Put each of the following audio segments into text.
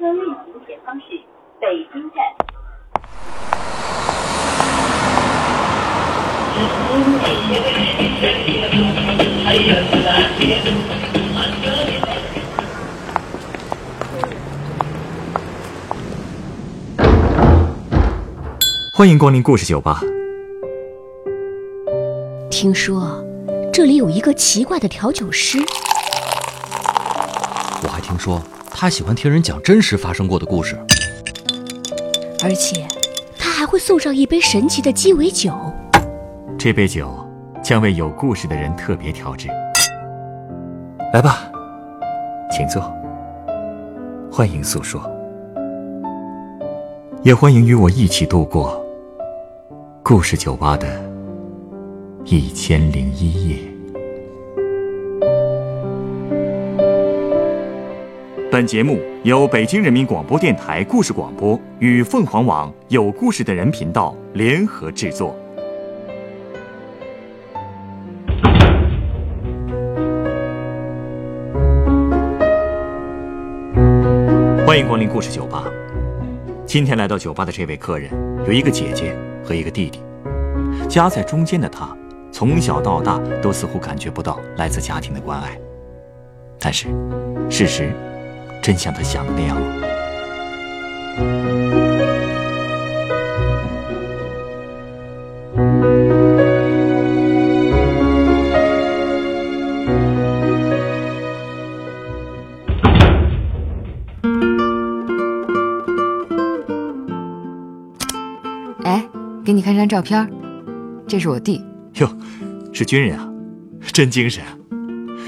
车运行前方是北京站。欢迎光临故事酒吧。听说这里有一个奇怪的调酒师，我还听说他喜欢听人讲真实发生过的故事。而且他还会送上一杯神奇的鸡尾酒。这杯酒将为有故事的人特别调制。来吧，请坐。欢迎诉说，也欢迎与我一起度过故事酒吧的一千零一夜。本节目由北京人民广播电台故事广播与凤凰网有故事的人频道联合制作。欢迎光临故事酒吧。今天来到酒吧的这位客人，有一个姐姐和一个弟弟。夹在中间的他，从小到大都似乎感觉不到来自家庭的关爱。但是，事实真像他想的那样吗？哎，给你看张照片，这是我弟。哟，是军人啊，真精神啊！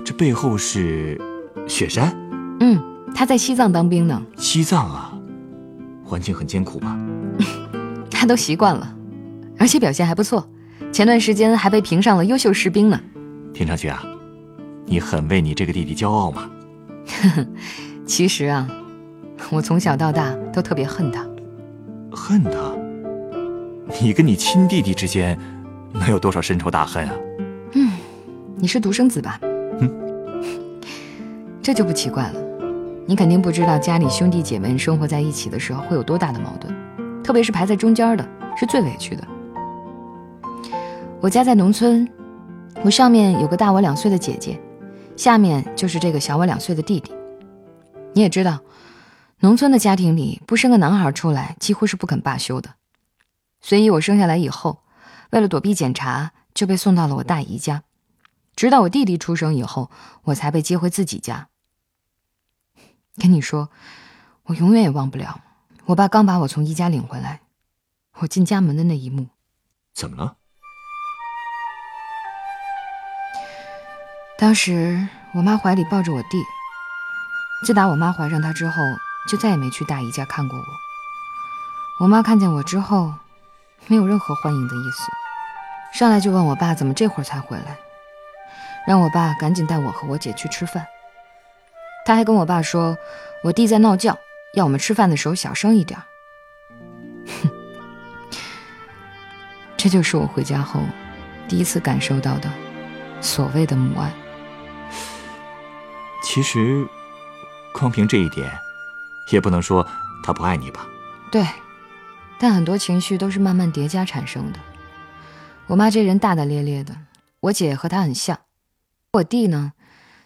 这背后是雪山，嗯，他在西藏当兵呢，西藏啊，环境很艰苦吧？他都习惯了，而且表现还不错。前段时间还被评上了优秀士兵呢。听上去啊，你很为你这个弟弟骄傲嘛？其实啊，我从小到大都特别恨他。恨他？你跟你亲弟弟之间能有多少深仇大恨啊？嗯，你是独生子吧？嗯，这就不奇怪了。你肯定不知道家里兄弟姐妹生活在一起的时候会有多大的矛盾，特别是排在中间的，是最委屈的。我家在农村，我上面有个大我两岁的姐姐，下面就是这个小我两岁的弟弟。你也知道，农村的家庭里不生个男孩出来几乎是不肯罢休的，所以我生下来以后，为了躲避检查，就被送到了我大姨家。直到我弟弟出生以后，我才被接回自己家。跟你说，我永远也忘不了我爸刚把我从姨家领回来，我进家门的那一幕。怎么了？当时我妈怀里抱着我弟，自打我妈怀上他之后，就再也没去大姨家看过我。我妈看见我之后，没有任何欢迎的意思，上来就问我爸怎么这会儿才回来，让我爸赶紧带我和我姐去吃饭。他还跟我爸说，我弟在闹觉，要我们吃饭的时候小声一点。哼，这就是我回家后第一次感受到的所谓的母爱。其实，光凭这一点，也不能说他不爱你吧？对，但很多情绪都是慢慢叠加产生的。我妈这人大大咧咧的，我姐和她很像。我弟呢，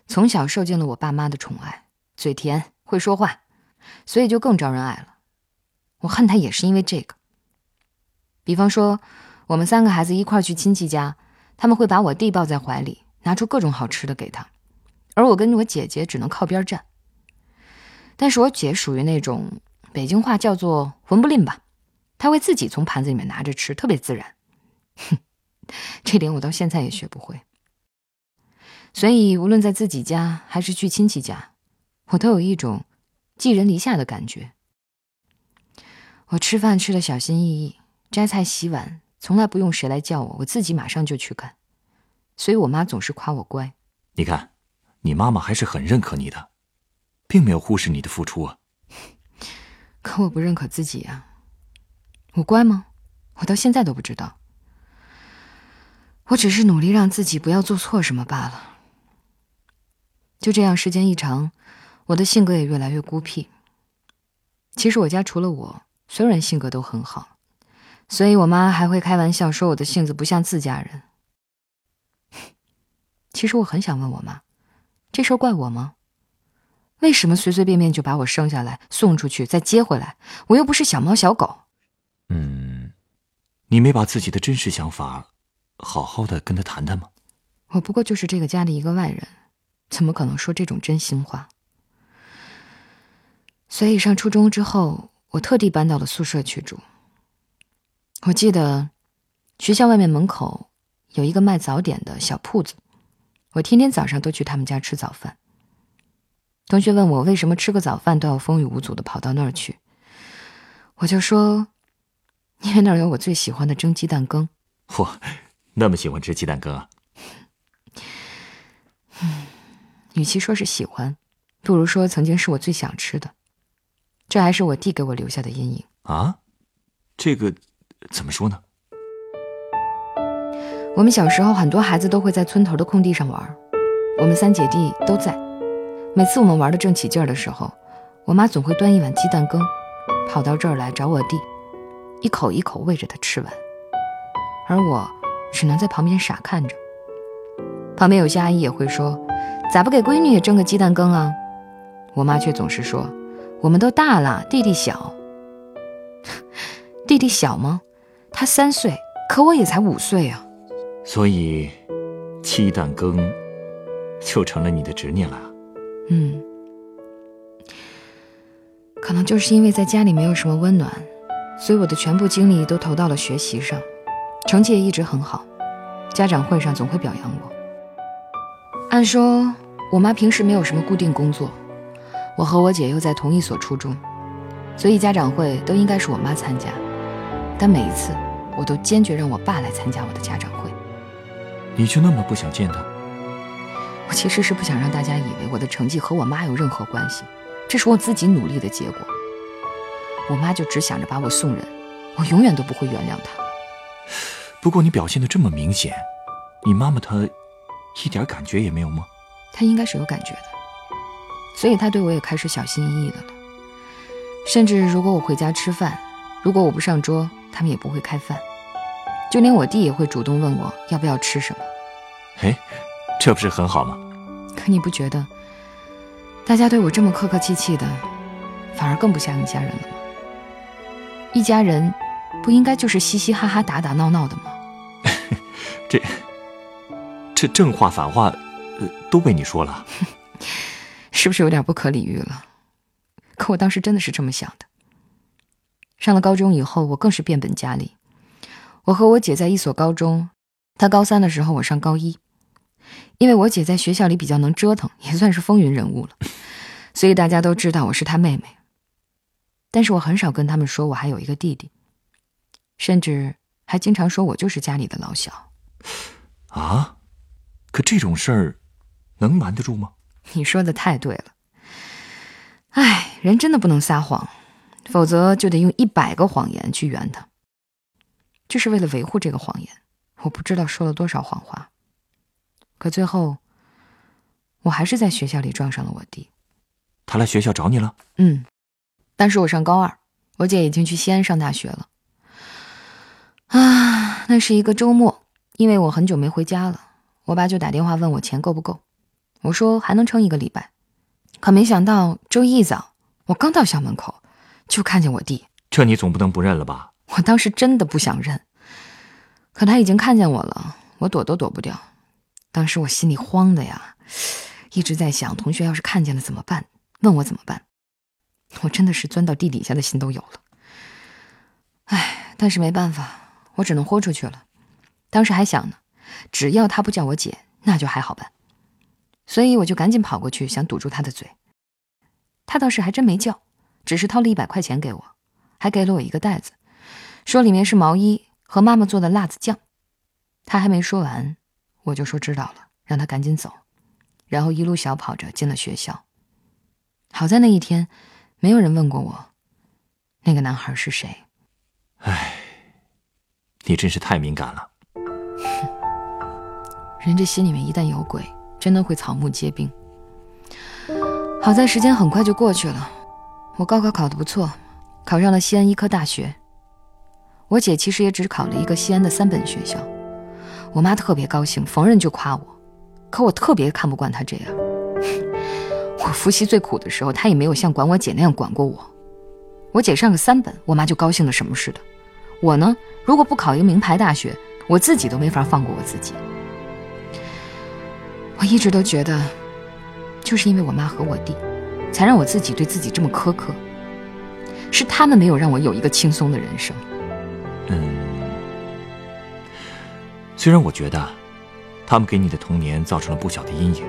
从小受尽了我爸妈的宠爱，嘴甜，会说话，所以就更招人爱了。我恨他也是因为这个。比方说，我们三个孩子一块去亲戚家，他们会把我弟抱在怀里，拿出各种好吃的给他。而我跟我姐姐只能靠边站。但是我姐属于那种北京话叫做“混不吝”吧，她会自己从盘子里面拿着吃，特别自然。哼，这点我到现在也学不会。所以无论在自己家还是去亲戚家，我都有一种寄人篱下的感觉。我吃饭吃的小心翼翼，摘菜洗碗从来不用谁来叫我，我自己马上就去干。所以我妈总是夸我乖。你看。你妈妈还是很认可你的，并没有忽视你的付出啊。可我不认可自己呀，我乖吗？我到现在都不知道。我只是努力让自己不要做错什么罢了。就这样，时间一长，我的性格也越来越孤僻。其实我家除了我，所有人性格都很好，所以我妈还会开玩笑说我的性子不像自家人。其实我很想问我妈，这事儿怪我吗？为什么随随便便就把我生下来、送出去再接回来？我又不是小猫小狗。嗯，你没把自己的真实想法好好的跟他谈谈吗？我不过就是这个家的一个外人，怎么可能说这种真心话？所以上初中之后，我特地搬到了宿舍去住。我记得学校外面门口有一个卖早点的小铺子，我天天早上都去他们家吃早饭。同学问我为什么吃个早饭都要风雨无阻的跑到那儿去，我就说，因为那儿有我最喜欢的蒸鸡蛋羹。嚯，那么喜欢吃鸡蛋羹啊？嗯，与其说是喜欢，不如说曾经是我最想吃的。这还是我弟给我留下的阴影啊！这个怎么说呢？我们小时候很多孩子都会在村头的空地上玩，我们三姐弟都在。每次我们玩的正起劲儿的时候，我妈总会端一碗鸡蛋羹，跑到这儿来找我弟，一口一口喂着他吃完，而我只能在旁边傻看着。旁边有些阿姨也会说：“咋不给闺女也蒸个鸡蛋羹啊？”我妈却总是说：“我们都大了，弟弟小。弟弟小吗？他三岁，可我也才五岁啊。所以，鸡蛋羹就成了你的执念了。”嗯，可能就是因为在家里没有什么温暖，所以我的全部精力都投到了学习上，成绩也一直很好，家长会上总会表扬我。按说我妈平时没有什么固定工作，我和我姐又在同一所初中，所以家长会都应该是我妈参加，但每一次我都坚决让我爸来参加我的家长会。你就那么不想见他？我其实是不想让大家以为我的成绩和我妈有任何关系，这是我自己努力的结果。我妈就只想着把我送人，我永远都不会原谅她。不过你表现的这么明显，你妈妈她一点感觉也没有吗？他应该是有感觉的，所以他对我也开始小心翼翼的了。甚至如果我回家吃饭，如果我不上桌，他们也不会开饭。就连我弟也会主动问我要不要吃什么。哎。这不是很好吗？可你不觉得，大家对我这么客客气气的，反而更不像一家人了吗？一家人，不应该就是嘻嘻哈哈、打打闹闹的吗？这，这正话反话，呃，都被你说了，是不是有点不可理喻了？可我当时真的是这么想的。上了高中以后，我更是变本加厉。我和我姐在一所高中，她高三的时候，我上高一。因为我姐在学校里比较能折腾，也算是风云人物了，所以大家都知道我是她妹妹。但是我很少跟他们说我还有一个弟弟，甚至还经常说我就是家里的老小。啊？可这种事儿能瞒得住吗？你说的太对了。哎，人真的不能撒谎，否则就得用一百个谎言去圆他。就是为了维护这个谎言，我不知道说了多少谎话。可最后，我还是在学校里撞上了我弟。他来学校找你了？嗯，当时我上高二，我姐已经去西安上大学了。啊，那是一个周末，因为我很久没回家了，我爸就打电话问我钱够不够。我说还能撑一个礼拜。可没想到周一一早，我刚到校门口，就看见我弟。这你总不能不认了吧？我当时真的不想认，可他已经看见我了，我躲都躲不掉。当时我心里慌的呀，一直在想，同学要是看见了怎么办？问我怎么办？我真的是钻到地底下的心都有了。唉，但是没办法，我只能豁出去了。当时还想呢，只要他不叫我姐，那就还好办。所以我就赶紧跑过去，想堵住他的嘴。他倒是还真没叫，只是掏了一百块钱给我，还给了我一个袋子，说里面是毛衣和妈妈做的辣子酱。他还没说完。我就说知道了，让他赶紧走，然后一路小跑着进了学校。好在那一天，没有人问过我，那个男孩是谁。唉，你真是太敏感了。人这心里面一旦有鬼，真的会草木皆兵。好在时间很快就过去了，我高考考得不错，考上了西安医科大学。我姐其实也只考了一个西安的三本学校。我妈特别高兴，逢人就夸我，可我特别看不惯她这样。我复习最苦的时候，她也没有像管我姐那样管过我。我姐上个三本，我妈就高兴的什么似的。我呢，如果不考一个名牌大学，我自己都没法放过我自己。我一直都觉得，就是因为我妈和我弟，才让我自己对自己这么苛刻。是他们没有让我有一个轻松的人生。嗯，虽然我觉得，他们给你的童年造成了不小的阴影，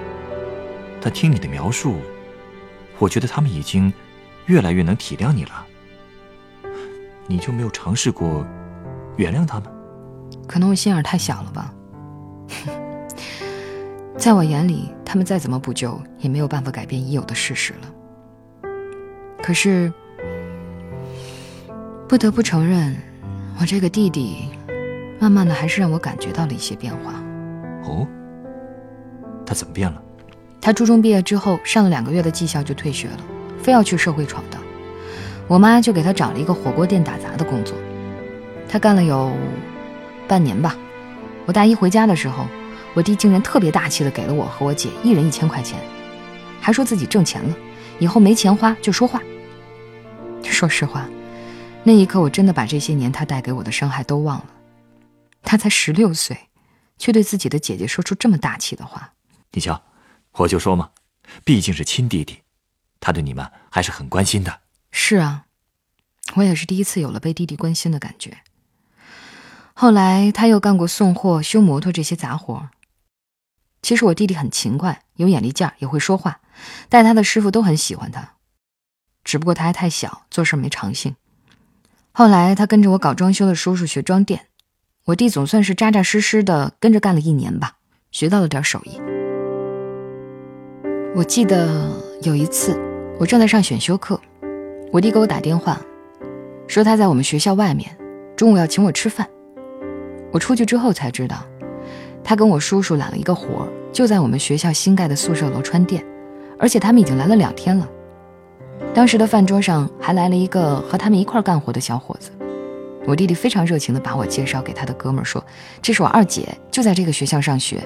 但听你的描述，我觉得他们已经越来越能体谅你了。你就没有尝试过原谅他们？可能我心眼太小了吧。在我眼里，他们再怎么补救，也没有办法改变已有的事实了。可是，不得不承认，我这个弟弟，慢慢的还是让我感觉到了一些变化。哦，他怎么变了？他初中毕业之后，上了两个月的技校就退学了，非要去社会闯荡。我妈就给他找了一个火锅店打杂的工作，他干了有半年吧。我大一回家的时候。我弟竟然特别大气的给了我和我姐一人一千块钱，还说自己挣钱了，以后没钱花就说话。说实话，那一刻我真的把这些年他带给我的伤害都忘了。他才十六岁，却对自己的姐姐说出这么大气的话。你瞧，我就说嘛，毕竟是亲弟弟，他对你们还是很关心的。是啊，我也是第一次有了被弟弟关心的感觉。后来他又干过送货、修摩托这些杂活。其实我弟弟很勤快，有眼力劲儿，也会说话，带他的师傅都很喜欢他。只不过他还太小，做事没长性。后来他跟着我搞装修的叔叔学装店，我弟总算是扎扎实实的跟着干了一年吧，学到了点手艺。我记得有一次，我正在上选修课，我弟给我打电话，说他在我们学校外面，中午要请我吃饭。我出去之后才知道。他跟我叔叔揽了一个活儿，就在我们学校新盖的宿舍楼穿店，而且他们已经来了两天了。当时的饭桌上还来了一个和他们一块干活的小伙子。我弟弟非常热情地把我介绍给他的哥们儿，说：“这是我二姐，就在这个学校上学。”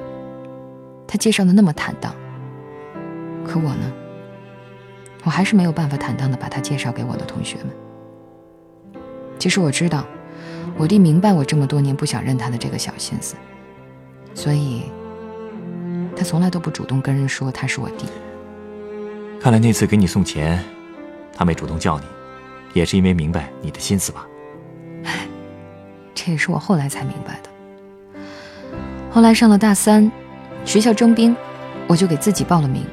他介绍的那么坦荡，可我呢，我还是没有办法坦荡地把他介绍给我的同学们。其实我知道，我弟明白我这么多年不想认他的这个小心思。所以，他从来都不主动跟人说他是我弟。看来那次给你送钱，他没主动叫你，也是因为明白你的心思吧？唉，这也是我后来才明白的。后来上了大三，学校征兵，我就给自己报了名。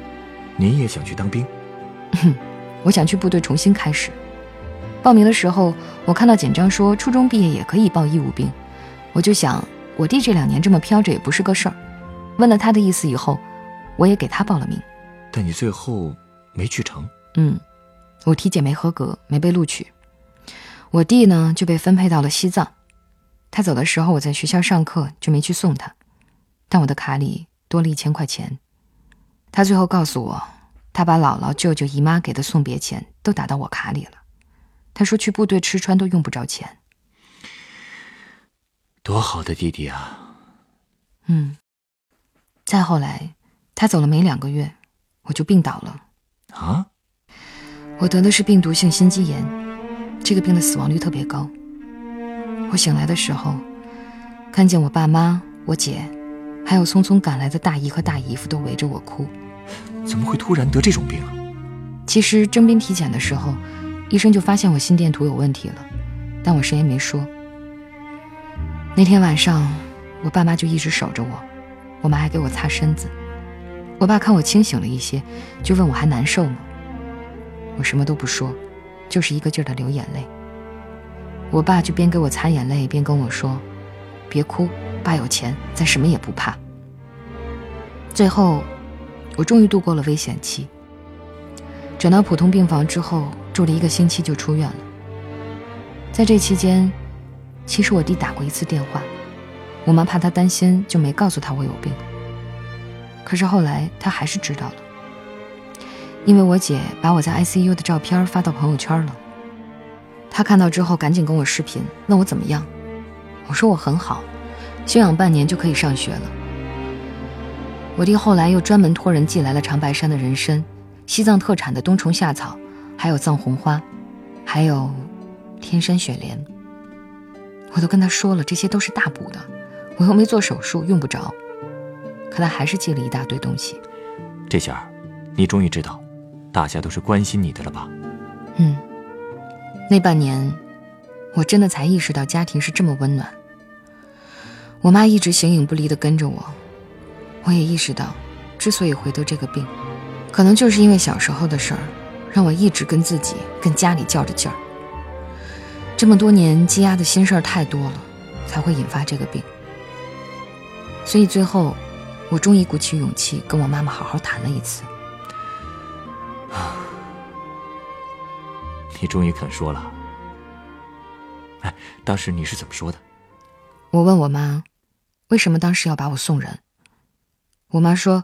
你也想去当兵？我想去部队重新开始。报名的时候，我看到简章说初中毕业也可以报义务兵，我就想。我弟这两年这么飘着也不是个事儿，问了他的意思以后，我也给他报了名。但你最后没去成。嗯，我体检没合格，没被录取。我弟呢就被分配到了西藏。他走的时候我在学校上课，就没去送他。但我的卡里多了一千块钱。他最后告诉我，他把姥姥、舅舅、姨妈给的送别钱都打到我卡里了。他说去部队吃穿都用不着钱。多好的弟弟啊！嗯。再后来，他走了没两个月，我就病倒了。啊？我得的是病毒性心肌炎，这个病的死亡率特别高。我醒来的时候，看见我爸妈、我姐，还有匆匆赶来的大姨和大姨夫都围着我哭。怎么会突然得这种病啊？其实征兵体检的时候，医生就发现我心电图有问题了，但我谁也没说。那天晚上，我爸妈就一直守着我，我妈还给我擦身子。我爸看我清醒了一些，就问我还难受吗？我什么都不说，就是一个劲儿的流眼泪。我爸就边给我擦眼泪，边跟我说：“别哭，爸有钱，咱什么也不怕。”最后，我终于度过了危险期。转到普通病房之后，住了一个星期就出院了。在这期间。其实我弟打过一次电话，我妈怕他担心，就没告诉他我有病。可是后来他还是知道了，因为我姐把我在 ICU 的照片发到朋友圈了。他看到之后赶紧跟我视频，问我怎么样。我说我很好，休养半年就可以上学了。我弟后来又专门托人寄来了长白山的人参、西藏特产的冬虫夏草，还有藏红花，还有天山雪莲。我都跟他说了，这些都是大补的，我又没做手术，用不着。可他还是寄了一大堆东西。这下，你终于知道，大家都是关心你的了吧？嗯，那半年，我真的才意识到家庭是这么温暖。我妈一直形影不离地跟着我，我也意识到，之所以会得这个病，可能就是因为小时候的事儿，让我一直跟自己、跟家里较着劲儿。这么多年积压的心事儿太多了，才会引发这个病。所以最后，我终于鼓起勇气跟我妈妈好好谈了一次。你终于肯说了。哎，当时你是怎么说的？我问我妈，为什么当时要把我送人？我妈说，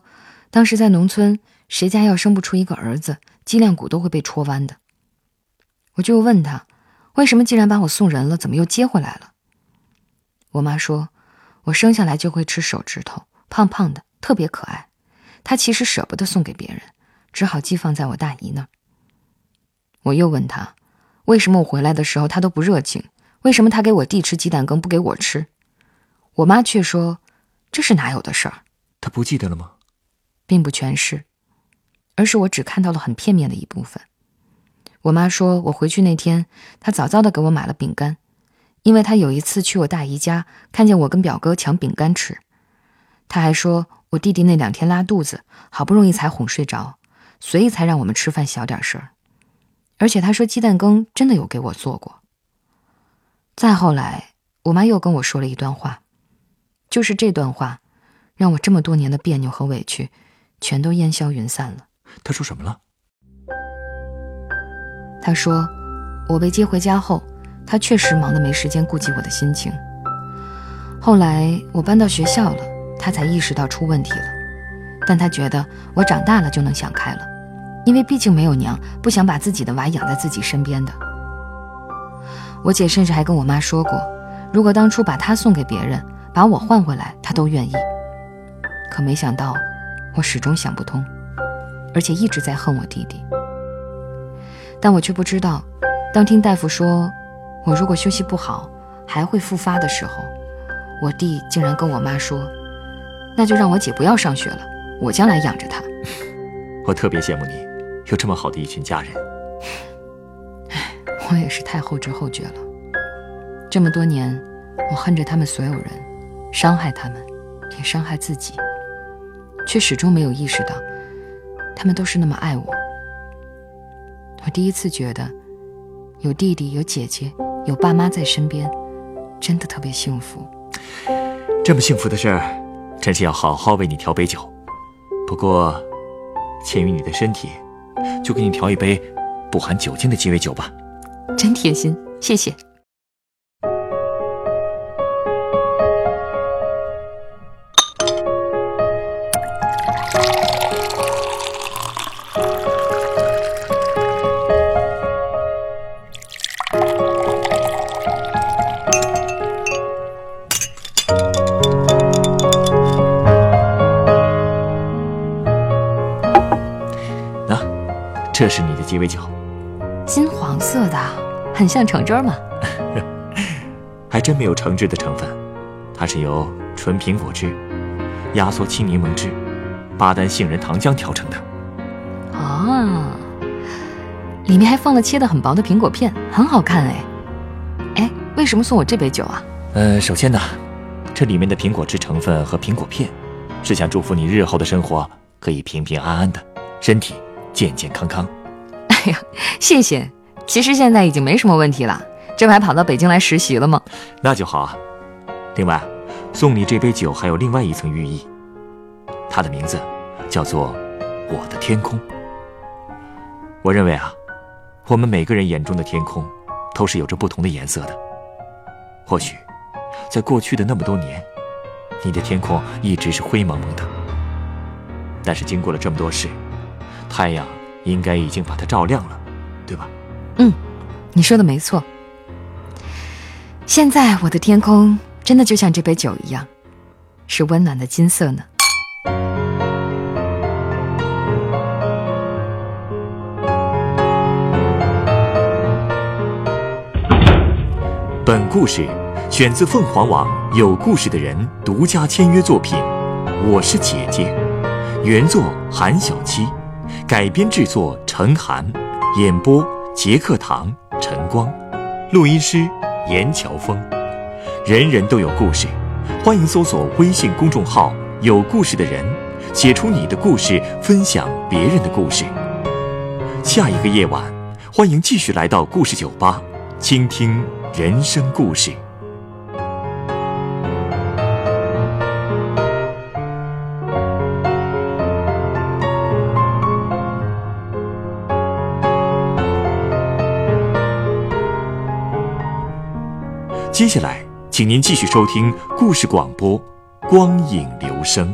当时在农村，谁家要生不出一个儿子，脊梁骨都会被戳弯的。我就问她，为什么既然把我送人了，怎么又接回来了？我妈说，我生下来就会吃手指头，胖胖的，特别可爱。她其实舍不得送给别人，只好寄放在我大姨那儿。我又问她，为什么我回来的时候她都不热情？为什么她给我弟吃鸡蛋羹，不给我吃？我妈却说：“这是哪有的事儿？”她不记得了吗？并不全是，而是我只看到了很片面的一部分。我妈说，我回去那天，她早早的给我买了饼干，因为她有一次去我大姨家，看见我跟表哥抢饼干吃。她还说我弟弟那两天拉肚子，好不容易才哄睡着，所以才让我们吃饭小点声儿。而且她说鸡蛋羹真的有给我做过。再后来，我妈又跟我说了一段话。就是这段话，让我这么多年的别扭和委屈，全都烟消云散了。她说什么了？他说，我被接回家后，他确实忙得没时间顾及我的心情。后来我搬到学校了，他才意识到出问题了。但他觉得我长大了就能想开了，因为毕竟没有娘，不想把自己的娃养在自己身边的。我姐甚至还跟我妈说过，如果当初把他送给别人。把我换回来，他都愿意。可没想到，我始终想不通，而且一直在恨我弟弟。但我却不知道，当听大夫说我如果休息不好还会复发的时候，我弟竟然跟我妈说：“那就让我姐不要上学了，我将来养着她。”我特别羡慕你，有这么好的一群家人。唉，我也是太后知后觉了。这么多年，我恨着他们所有人。伤害他们，也伤害自己，却始终没有意识到，他们都是那么爱我。我第一次觉得，有弟弟、有姐姐、有爸妈在身边，真的特别幸福。这么幸福的事儿，真是要好好为你调杯酒。不过，鉴于你的身体，就给你调一杯不含酒精的鸡尾酒吧。真贴心，谢谢。这是你的鸡尾酒，金黄色的，很像橙汁嘛。还真没有橙汁的成分，它是由纯苹果汁、压缩青柠檬汁、巴丹杏仁糖浆调成的。哦，里面还放了切的很薄的苹果片，很好看哎。哎，为什么送我这杯酒啊？呃，首先呢，这里面的苹果汁成分和苹果片，是想祝福你日后的生活可以平平安安的，身体。健健康康，哎呀，谢谢。其实现在已经没什么问题了，这不还跑到北京来实习了吗？那就好啊。另外，送你这杯酒还有另外一层寓意，它的名字叫做“我的天空”。我认为啊，我们每个人眼中的天空都是有着不同的颜色的。或许，在过去的那么多年，你的天空一直是灰蒙蒙的，但是经过了这么多事。太阳应该已经把它照亮了，对吧？嗯，你说的没错。现在我的天空真的就像这杯酒一样，是温暖的金色呢。本故事选自凤凰网《有故事的人》独家签约作品，《我是姐姐》，原作韩小七，改编制作陈寒，演播杰克堂、陈光，录音师严乔峰。人人都有故事，欢迎搜索微信公众号“有故事的人”，写出你的故事，分享别人的故事。下一个夜晚，欢迎继续来到故事酒吧，倾听人生故事。接下来，请您继续收听故事广播《光影留声》。